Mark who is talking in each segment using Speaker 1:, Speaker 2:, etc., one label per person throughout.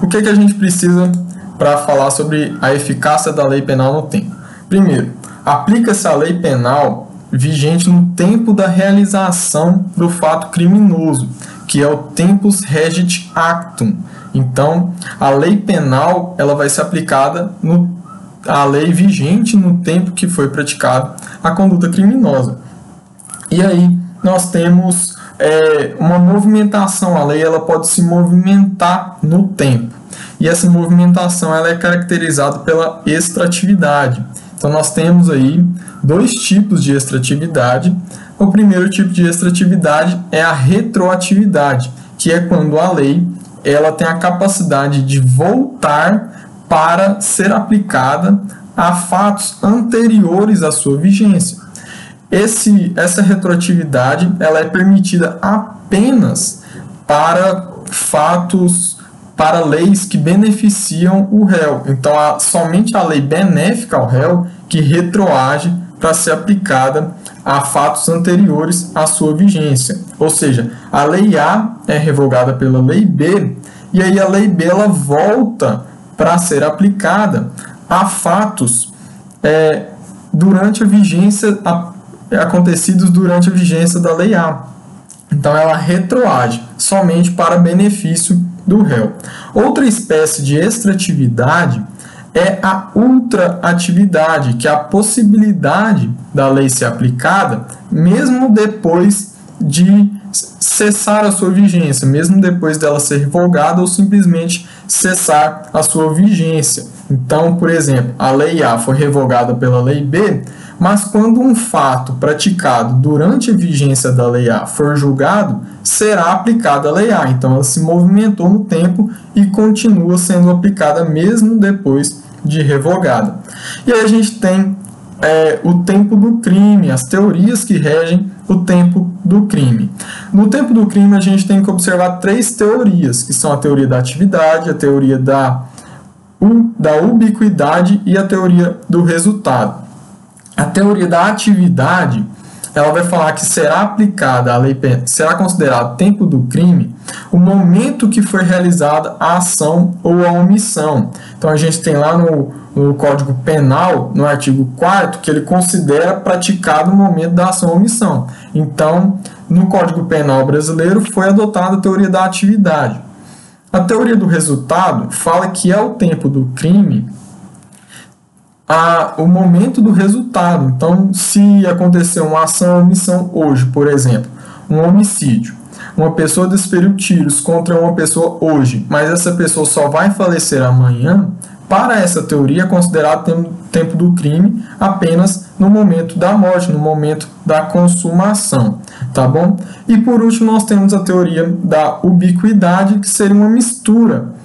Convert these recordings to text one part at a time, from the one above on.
Speaker 1: o que, que a gente precisa para falar sobre a eficácia da lei penal no tempo? Primeiro, aplica-se a lei penal vigente no tempo da realização do fato criminoso, que é o tempus regit actum. Então, a lei penal ela vai ser aplicada no a lei vigente no tempo que foi praticada a conduta criminosa. E aí nós temos é, uma movimentação, a lei ela pode se movimentar no tempo. E essa movimentação ela é caracterizada pela extratividade. Então nós temos aí dois tipos de extratividade. O primeiro tipo de extratividade é a retroatividade, que é quando a lei ela tem a capacidade de voltar para ser aplicada a fatos anteriores à sua vigência. Esse, essa retroatividade ela é permitida apenas para fatos, para leis que beneficiam o réu. Então, somente a lei benéfica ao réu que retroage para ser aplicada a fatos anteriores à sua vigência. Ou seja, a lei A é revogada pela lei B e aí a lei B ela volta para ser aplicada a fatos é, durante a vigência a, acontecidos durante a vigência da lei A. Então ela retroage somente para benefício do réu. Outra espécie de extratividade é a ultraatividade, que é a possibilidade da lei ser aplicada mesmo depois de cessar a sua vigência, mesmo depois dela ser revogada ou simplesmente cessar a sua vigência. Então, por exemplo, a lei A foi revogada pela lei B, mas quando um fato praticado durante a vigência da lei A for julgado, será aplicada a lei A. Então, ela se movimentou no tempo e continua sendo aplicada mesmo depois de revogada. E aí a gente tem é, o tempo do crime, as teorias que regem o tempo do crime. No tempo do crime, a gente tem que observar três teorias, que são a teoria da atividade, a teoria da, da ubiquidade e a teoria do resultado. A teoria da atividade ela vai falar que será aplicada a lei será considerado tempo do crime o momento que foi realizada a ação ou a omissão. Então a gente tem lá no, no Código Penal, no artigo 4 que ele considera praticado o momento da ação ou omissão. Então, no Código Penal brasileiro foi adotada a teoria da atividade. A teoria do resultado fala que é o tempo do crime a, o momento do resultado. Então, se acontecer uma ação ou omissão hoje, por exemplo, um homicídio, uma pessoa desferiu tiros contra uma pessoa hoje, mas essa pessoa só vai falecer amanhã, para essa teoria é considerado tempo, do crime apenas no momento da morte, no momento da consumação, tá bom? E por último nós temos a teoria da ubiquidade, que seria uma mistura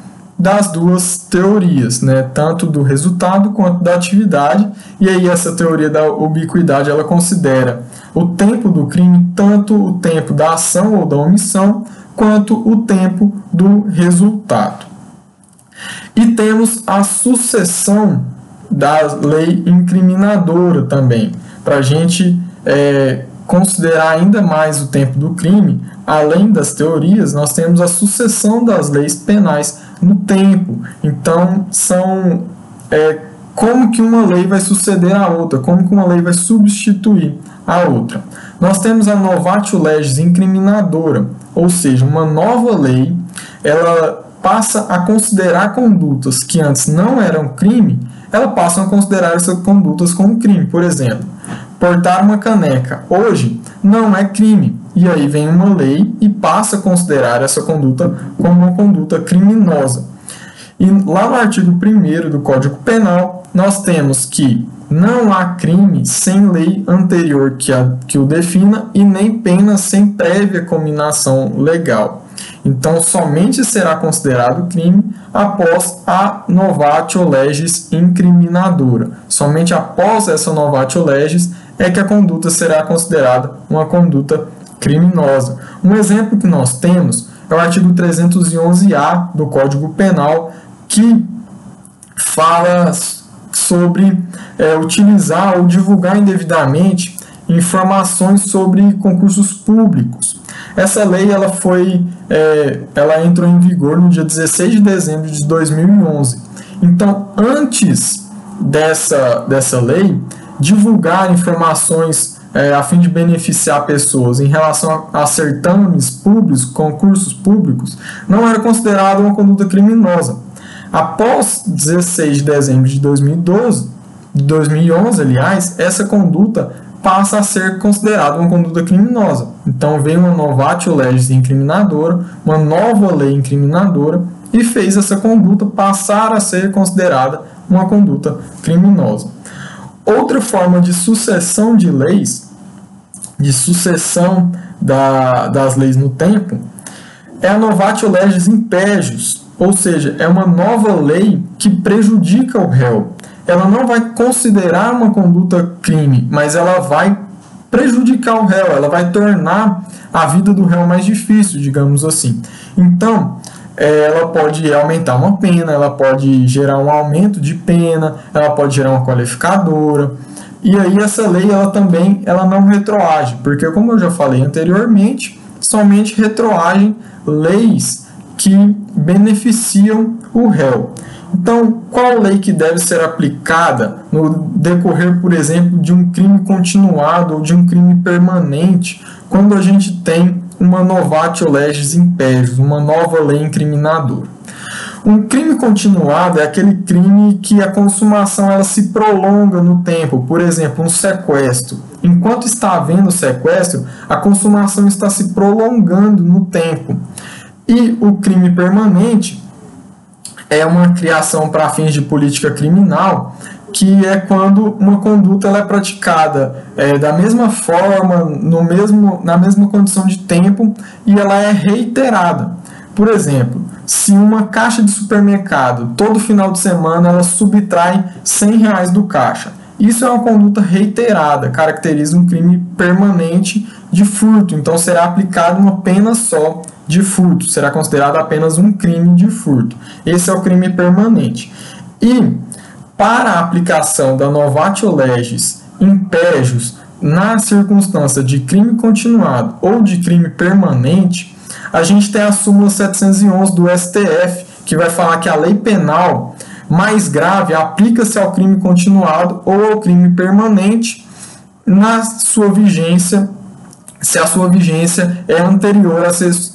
Speaker 1: das duas teorias, né? tanto do resultado quanto da atividade. E aí essa teoria da ubiquidade ela considera o tempo do crime tanto o tempo da ação ou da omissão quanto o tempo do resultado. E temos a sucessão da lei incriminadora também, para a gente é, considerar ainda mais o tempo do crime, além das teorias, nós temos a sucessão das leis penais no tempo. Então, são é, como que uma lei vai suceder a outra, como que uma lei vai substituir a outra. Nós temos a novatio legis incriminadora, ou seja, uma nova lei, ela passa a considerar condutas que antes não eram crime, ela passa a considerar essas condutas como crime. Por exemplo, portar uma caneca hoje não é crime. E aí vem uma lei e passa a considerar essa conduta como uma conduta criminosa. E lá no artigo 1 do Código Penal, nós temos que não há crime sem lei anterior que, a, que o defina e nem pena sem prévia combinação legal. Então, somente será considerado crime após a novatio legis incriminadora. Somente após essa novatio legis é que a conduta será considerada uma conduta criminosa. Um exemplo que nós temos é o artigo 311-A do Código Penal, que fala sobre é, utilizar ou divulgar indevidamente informações sobre concursos públicos. Essa lei ela foi é, ela entrou em vigor no dia 16 de dezembro de 2011. Então, antes dessa, dessa lei, divulgar informações é, a fim de beneficiar pessoas em relação a, a certames públicos, concursos públicos, não era considerado uma conduta criminosa. Após 16 de dezembro de 2012, de 2011, aliás, essa conduta passa a ser considerada uma conduta criminosa. Então veio uma novatio legis incriminadora, uma nova lei incriminadora e fez essa conduta passar a ser considerada uma conduta criminosa. Outra forma de sucessão de leis, de sucessão da, das leis no tempo, é a novatio legis impégios, ou seja, é uma nova lei que prejudica o réu. Ela não vai considerar uma conduta crime, mas ela vai prejudicar o réu, ela vai tornar a vida do réu mais difícil, digamos assim. Então, ela pode aumentar uma pena, ela pode gerar um aumento de pena, ela pode gerar uma qualificadora. E aí essa lei ela também ela não retroage, porque como eu já falei anteriormente, somente retroagem leis que beneficiam o réu. Então, qual lei que deve ser aplicada no decorrer, por exemplo, de um crime continuado ou de um crime permanente, quando a gente tem uma novatio legis impérios, uma nova lei incriminadora. Um crime continuado é aquele crime que a consumação ela se prolonga no tempo, por exemplo, um sequestro. Enquanto está havendo sequestro, a consumação está se prolongando no tempo. E o crime permanente é uma criação para fins de política criminal que é quando uma conduta ela é praticada é, da mesma forma, no mesmo, na mesma condição de tempo e ela é reiterada. Por exemplo, se uma caixa de supermercado todo final de semana ela subtrai 100 reais do caixa, isso é uma conduta reiterada, caracteriza um crime permanente de furto, então será aplicada uma pena só de furto, será considerado apenas um crime de furto. Esse é o crime permanente. E para a aplicação da novatio legis impégios na circunstância de crime continuado ou de crime permanente, a gente tem a súmula 711 do STF, que vai falar que a lei penal mais grave aplica-se ao crime continuado ou ao crime permanente na sua vigência, se a sua vigência é anterior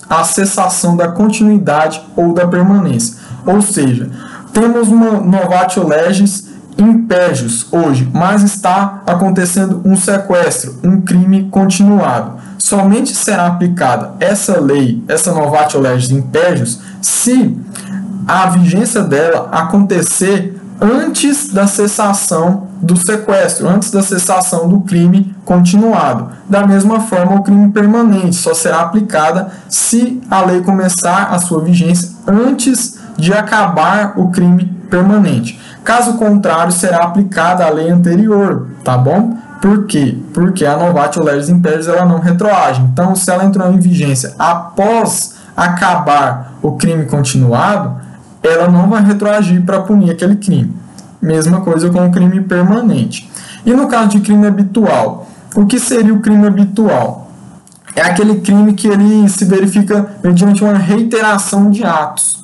Speaker 1: à cessação da continuidade ou da permanência. Ou seja, temos uma novatio legis impégios hoje, mas está acontecendo um sequestro, um crime continuado. Somente será aplicada essa lei, essa novatio legis impégios, se a vigência dela acontecer antes da cessação do sequestro, antes da cessação do crime continuado. Da mesma forma, o crime permanente só será aplicada se a lei começar a sua vigência antes de acabar o crime permanente. Caso contrário, será aplicada a lei anterior, tá bom? Por quê? Porque a novatio legis impérios ela não retroage. Então, se ela entrou em vigência após acabar o crime continuado, ela não vai retroagir para punir aquele crime. Mesma coisa com o crime permanente. E no caso de crime habitual, o que seria o crime habitual? É aquele crime que ele se verifica mediante uma reiteração de atos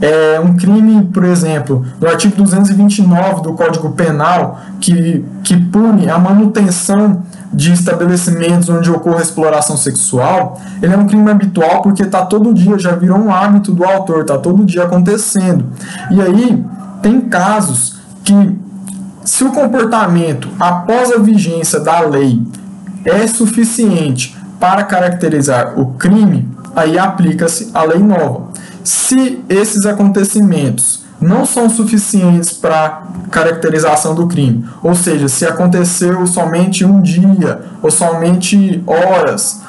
Speaker 1: é um crime, por exemplo, do artigo 229 do Código Penal, que, que pune a manutenção de estabelecimentos onde ocorra exploração sexual, ele é um crime habitual porque está todo dia, já virou um hábito do autor, está todo dia acontecendo. E aí, tem casos que, se o comportamento após a vigência da lei é suficiente para caracterizar o crime, aí aplica-se a lei nova. Se esses acontecimentos não são suficientes para caracterização do crime, ou seja, se aconteceu somente um dia ou somente horas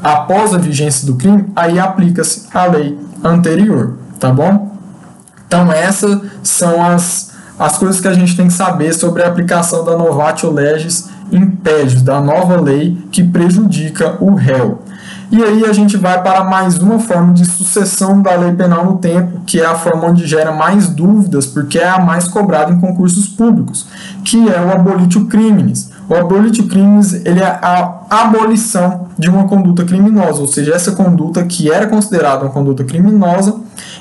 Speaker 1: após a vigência do crime, aí aplica-se a lei anterior, tá bom? Então essas são as, as coisas que a gente tem que saber sobre a aplicação da novatio legis impédios, da nova lei que prejudica o réu. E aí a gente vai para mais uma forma de sucessão da lei penal no tempo, que é a forma onde gera mais dúvidas, porque é a mais cobrada em concursos públicos, que é o abolitio criminis, o abolitio crimes ele é a abolição de uma conduta criminosa, ou seja, essa conduta que era considerada uma conduta criminosa,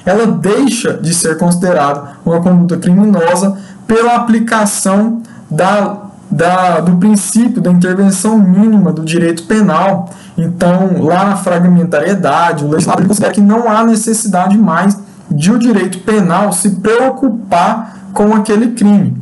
Speaker 1: ela deixa de ser considerada uma conduta criminosa pela aplicação da, da, do princípio da intervenção mínima do direito penal. Então, lá na fragmentariedade, o legislador considera que não há necessidade mais de o direito penal se preocupar com aquele crime.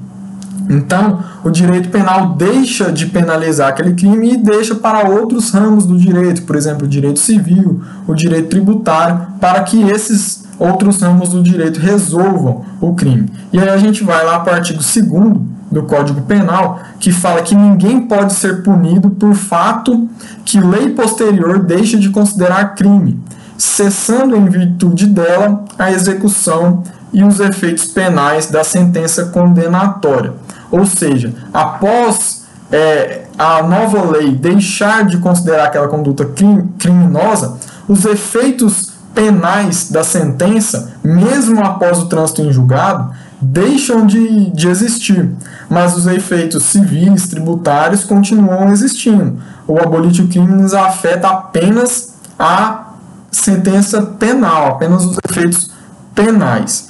Speaker 1: Então, o direito penal deixa de penalizar aquele crime e deixa para outros ramos do direito, por exemplo, o direito civil, o direito tributário, para que esses outros ramos do direito resolvam o crime. E aí a gente vai lá para o artigo 2 do Código Penal, que fala que ninguém pode ser punido por fato que lei posterior deixa de considerar crime, cessando em virtude dela a execução e os efeitos penais da sentença condenatória. Ou seja, após é, a nova lei deixar de considerar aquela conduta criminosa, os efeitos penais da sentença, mesmo após o trânsito em julgado, deixam de, de existir, mas os efeitos civis, tributários continuam existindo. O abolitio crimes afeta apenas a sentença penal, apenas os efeitos penais.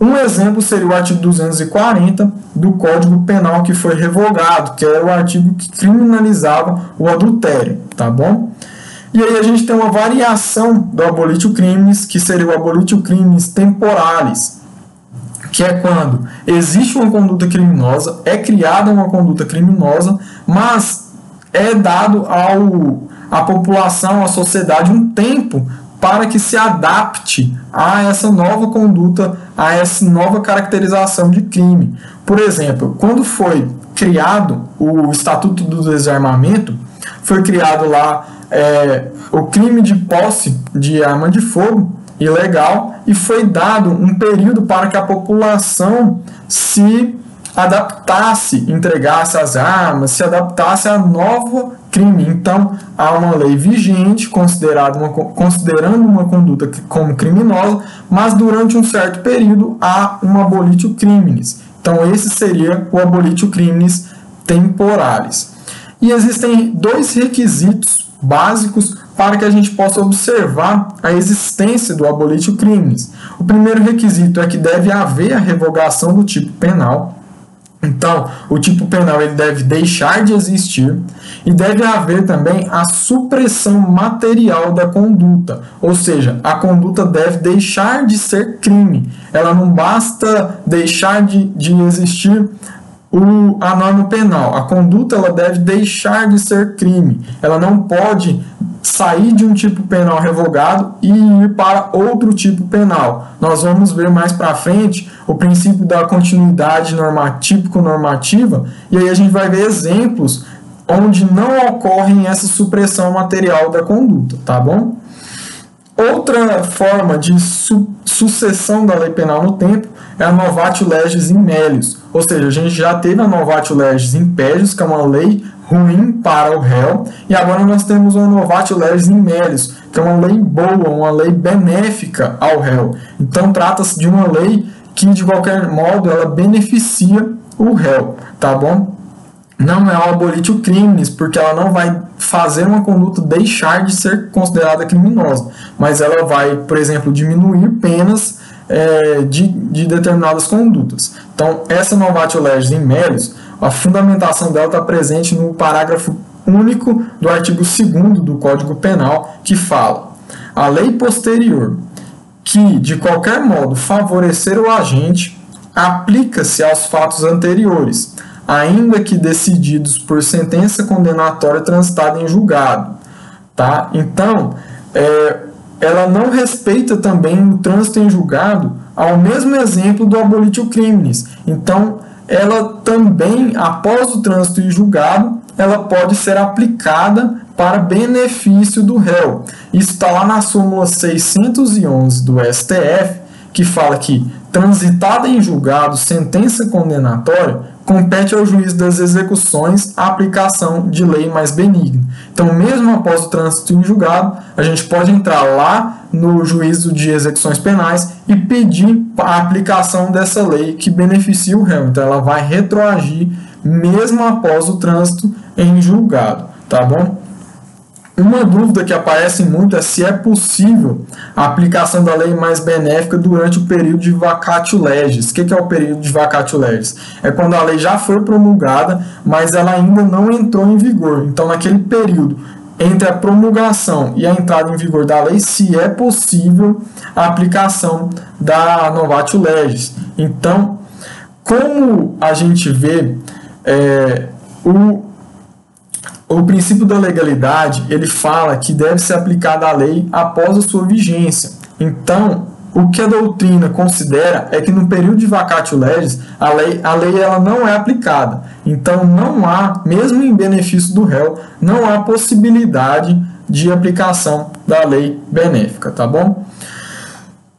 Speaker 1: Um exemplo seria o artigo 240 do Código Penal que foi revogado, que era o artigo que criminalizava o adultério, tá bom? E aí a gente tem uma variação do abolitio crimes, que seria o abolitio crimes temporais, que é quando existe uma conduta criminosa, é criada uma conduta criminosa, mas é dado ao à população, à sociedade um tempo para que se adapte a essa nova conduta, a essa nova caracterização de crime. Por exemplo, quando foi criado o Estatuto do Desarmamento, foi criado lá é, o crime de posse de arma de fogo ilegal e foi dado um período para que a população se adaptasse, entregasse as armas, se adaptasse a novo crime. Então, há uma lei vigente considerada uma, considerando uma conduta como criminosa, mas durante um certo período há um abolitio criminis. Então, esse seria o abolitio criminis temporalis. E existem dois requisitos básicos para que a gente possa observar a existência do abolitio criminis. O primeiro requisito é que deve haver a revogação do tipo penal. Então, o tipo penal ele deve deixar de existir e deve haver também a supressão material da conduta, ou seja, a conduta deve deixar de ser crime. Ela não basta deixar de, de existir o, a norma penal. A conduta ela deve deixar de ser crime. Ela não pode sair de um tipo penal revogado e ir para outro tipo penal. Nós vamos ver mais para frente o princípio da continuidade típico-normativa e aí a gente vai ver exemplos onde não ocorre essa supressão material da conduta, tá bom? Outra forma de su sucessão da lei penal no tempo é a novatio legis in melius, ou seja, a gente já teve a novatio legis impedius, que é uma lei ruim para o réu, e agora nós temos a novatio legis in melius, que é uma lei boa, uma lei benéfica ao réu. Então trata-se de uma lei que de qualquer modo ela beneficia o réu, tá bom? Não é o abolitio crimes, porque ela não vai fazer uma conduta deixar de ser considerada criminosa, mas ela vai, por exemplo, diminuir penas é, de, de determinadas condutas. Então, essa novatio legis in melius, a fundamentação dela está presente no parágrafo único do artigo 2 do Código Penal, que fala: a lei posterior que, de qualquer modo, favorecer o agente aplica-se aos fatos anteriores, ainda que decididos por sentença condenatória transitada em julgado. Tá? Então, é, ela não respeita também o trânsito em julgado ao mesmo exemplo do abolitio crimes. Então, ela também, após o trânsito em julgado, ela pode ser aplicada para benefício do réu. Isso está lá na súmula 611 do STF, que fala que, transitada em julgado sentença condenatória, compete ao juiz das execuções a aplicação de lei mais benigna. Então, mesmo após o trânsito em julgado, a gente pode entrar lá no juízo de execuções penais e pedir a aplicação dessa lei que beneficia o réu. Então, ela vai retroagir mesmo após o trânsito em julgado, tá bom? Uma dúvida que aparece muito é se é possível a aplicação da lei mais benéfica durante o período de vacatio legis. O que é o período de vacatio legis? É quando a lei já foi promulgada, mas ela ainda não entrou em vigor. Então, naquele período entre a promulgação e a entrada em vigor da lei, se é possível a aplicação da novatio legis. Então, como a gente vê, é, o o princípio da legalidade ele fala que deve ser aplicada a lei após a sua vigência. Então, o que a doutrina considera é que no período de vacatio legis, a lei, a lei ela não é aplicada. Então, não há, mesmo em benefício do réu, não há possibilidade de aplicação da lei benéfica, tá bom?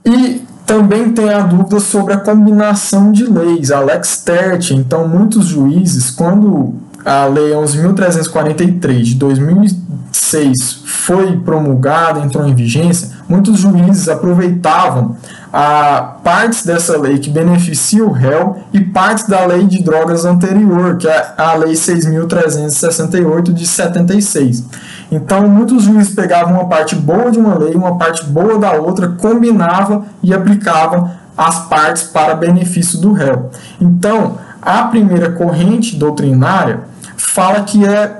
Speaker 1: E também tem a dúvida sobre a combinação de leis, a lex tertia. Então, muitos juízes, quando a Lei 11.343 de 2006 foi promulgada, entrou em vigência, muitos juízes aproveitavam a partes dessa lei que beneficia o réu e partes da lei de drogas anterior, que é a Lei 6.368 de 76. Então, muitos juízes pegavam uma parte boa de uma lei, uma parte boa da outra, combinava e aplicava as partes para benefício do réu. Então, a primeira corrente doutrinária fala que é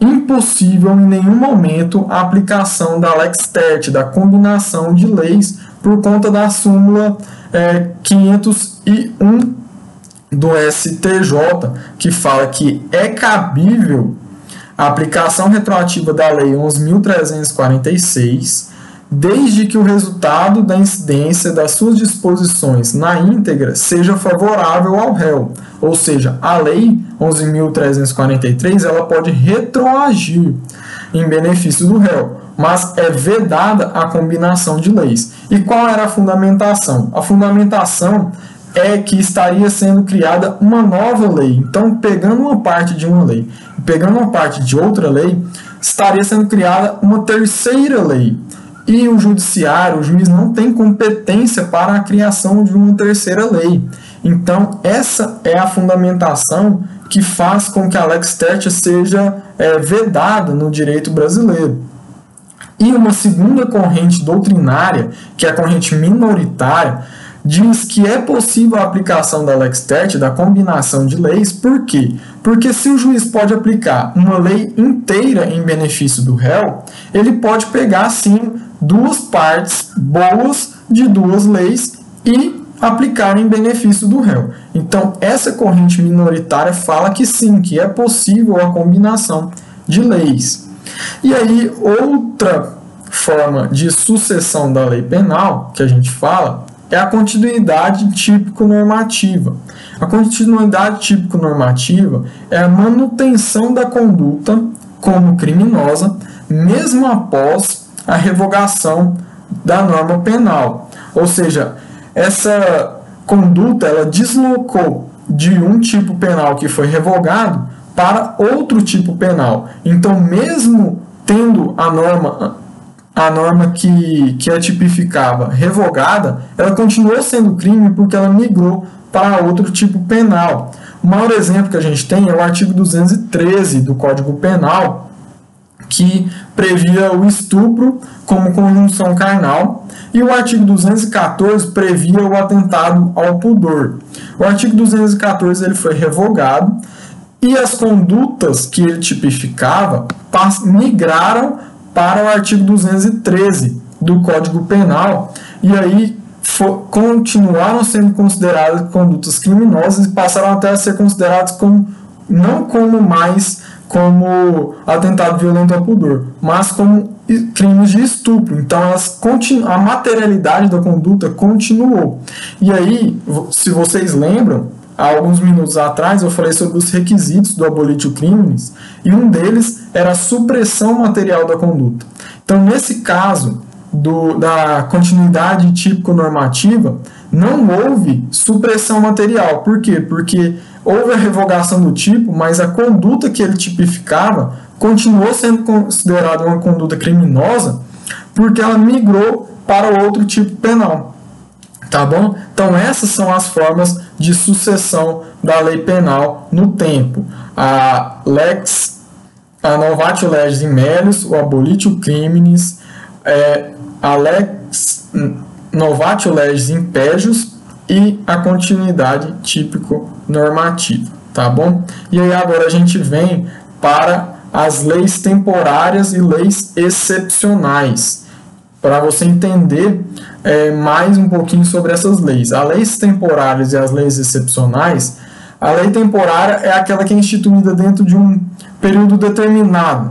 Speaker 1: impossível em nenhum momento a aplicação da lex tertia, da combinação de leis, por conta da súmula é, 501 do STJ, que fala que é cabível a aplicação retroativa da Lei 11.346 desde que o resultado da incidência das suas disposições na íntegra seja favorável ao réu. Ou seja, a lei 11.343 ela pode retroagir em benefício do réu, mas é vedada a combinação de leis. E qual era a fundamentação? A fundamentação é que estaria sendo criada uma nova lei. Então, pegando uma parte de uma lei e pegando uma parte de outra lei, estaria sendo criada uma terceira lei. E o judiciário, o juiz não tem competência para a criação de uma terceira lei. Então, essa é a fundamentação que faz com que a lex tertia seja é, vedada no direito brasileiro. E uma segunda corrente doutrinária, que é a corrente minoritária, diz que é possível a aplicação da lex tertia, da combinação de leis, por quê? Porque se o juiz pode aplicar uma lei inteira em benefício do réu, ele pode pegar sim duas partes boas de duas leis e aplicar em benefício do réu. Então, essa corrente minoritária fala que sim, que é possível a combinação de leis. E aí, outra forma de sucessão da lei penal que a gente fala é a continuidade típico-normativa. A continuidade típico-normativa é a manutenção da conduta como criminosa, mesmo após a revogação da norma penal. Ou seja, essa conduta ela deslocou de um tipo penal que foi revogado para outro tipo penal. Então, mesmo tendo a norma a norma que, que a tipificava revogada, ela continuou sendo crime porque ela migrou para outro tipo penal. O maior exemplo que a gente tem é o artigo 213 do Código Penal, que previa o estupro como conjunção carnal, e o artigo 214 previa o atentado ao pudor. O artigo 214 ele foi revogado e as condutas que ele tipificava migraram para o artigo 213 do Código Penal e aí for, continuaram sendo consideradas condutas criminosas e passaram até a ser consideradas como não como mais como atentado violento ao pudor, mas como crimes de estupro. Então, elas a materialidade da conduta continuou. E aí, se vocês lembram, há alguns minutos atrás eu falei sobre os requisitos do abolitio crimes e um deles era a supressão material da conduta. Então, nesse caso do, da continuidade típico-normativa, não houve supressão material. Por quê? Porque houve a revogação do tipo, mas a conduta que ele tipificava continuou sendo considerada uma conduta criminosa porque ela migrou para outro tipo penal. Tá bom? Então essas são as formas de sucessão da lei penal no tempo. A lex a novatio legis in melius, o abolitio criminis, é, a lex novatio legis in pejus e a continuidade típico normativa, tá bom? E aí agora a gente vem para as leis temporárias e leis excepcionais, para você entender é, mais um pouquinho sobre essas leis. As leis temporárias e as leis excepcionais, a lei temporária é aquela que é instituída dentro de um período determinado.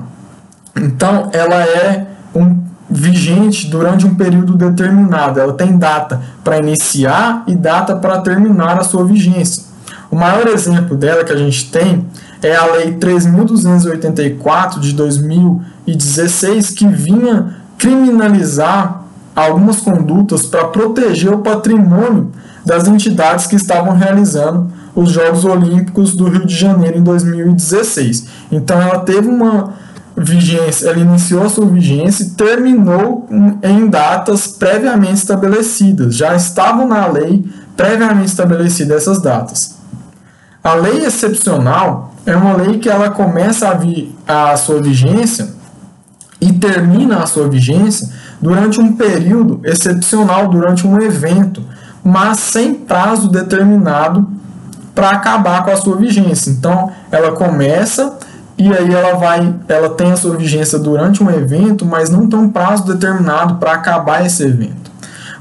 Speaker 1: Então, ela é um vigente durante um período determinado. Ela tem data para iniciar e data para terminar a sua vigência. O maior exemplo dela que a gente tem é a Lei 3.284 de 2016, que vinha criminalizar algumas condutas para proteger o patrimônio das entidades que estavam realizando os Jogos Olímpicos do Rio de Janeiro em 2016. Então ela teve uma vigência, ela iniciou a sua vigência e terminou em datas previamente estabelecidas. Já estavam na lei previamente estabelecidas essas datas. A lei excepcional é uma lei que ela começa a, vi, a sua vigência e termina a sua vigência durante um período excepcional, durante um evento, mas sem prazo determinado para acabar com a sua vigência. Então, ela começa e aí ela vai, ela tem a sua vigência durante um evento, mas não tem um prazo determinado para acabar esse evento.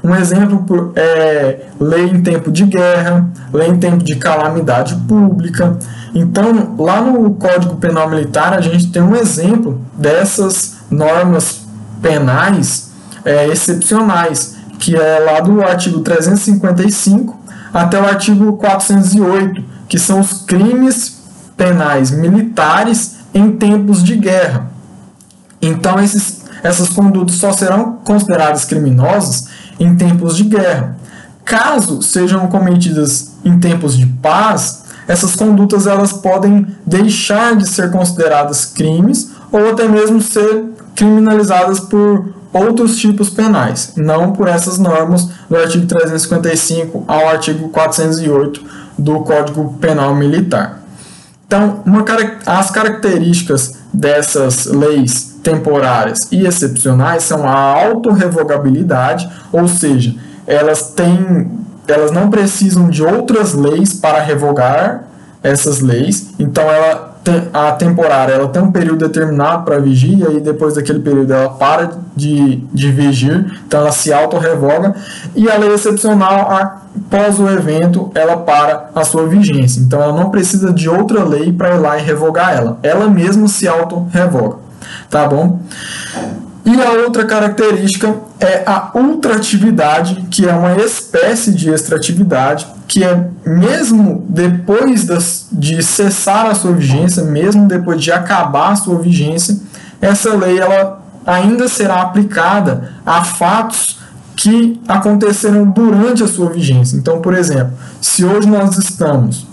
Speaker 1: Um exemplo é lei em tempo de guerra, lei em tempo de calamidade pública. Então, lá no Código Penal Militar, a gente tem um exemplo dessas normas penais é, excepcionais, que é lá do artigo 355 até o artigo 408, que são os crimes penais militares em tempos de guerra. Então, esses, essas condutas só serão consideradas criminosas em tempos de guerra. Caso sejam cometidas em tempos de paz, essas condutas elas podem deixar de ser consideradas crimes ou até mesmo ser criminalizadas por outros tipos penais, não por essas normas do artigo 355 ao artigo 408 do Código Penal Militar. Então, uma, as características dessas leis temporárias e excepcionais são a autorrevogabilidade, ou seja, elas têm, elas não precisam de outras leis para revogar essas leis, então ela a temporária ela tem um período determinado para vigir e depois daquele período ela para de, de vigir, então ela se auto-revoga e a lei excepcional após o evento ela para a sua vigência, então ela não precisa de outra lei para ir lá e revogar ela, ela mesma se auto-revoga, tá bom? E a outra característica é a ultratividade, que é uma espécie de extratividade, que é mesmo depois das, de cessar a sua vigência, mesmo depois de acabar a sua vigência, essa lei ela ainda será aplicada a fatos que aconteceram durante a sua vigência. Então, por exemplo, se hoje nós estamos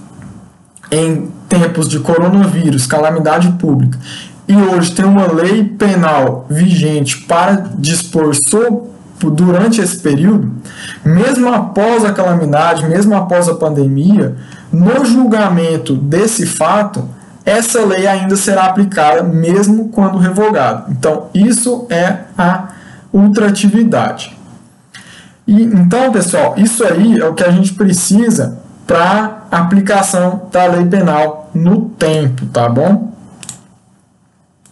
Speaker 1: em tempos de coronavírus, calamidade pública, e hoje tem uma lei penal vigente para dispor sobre, durante esse período, mesmo após a calamidade, mesmo após a pandemia, no julgamento desse fato, essa lei ainda será aplicada mesmo quando revogada. Então, isso é a ultratividade. E, então, pessoal, isso aí é o que a gente precisa para aplicação da lei penal no tempo, tá bom?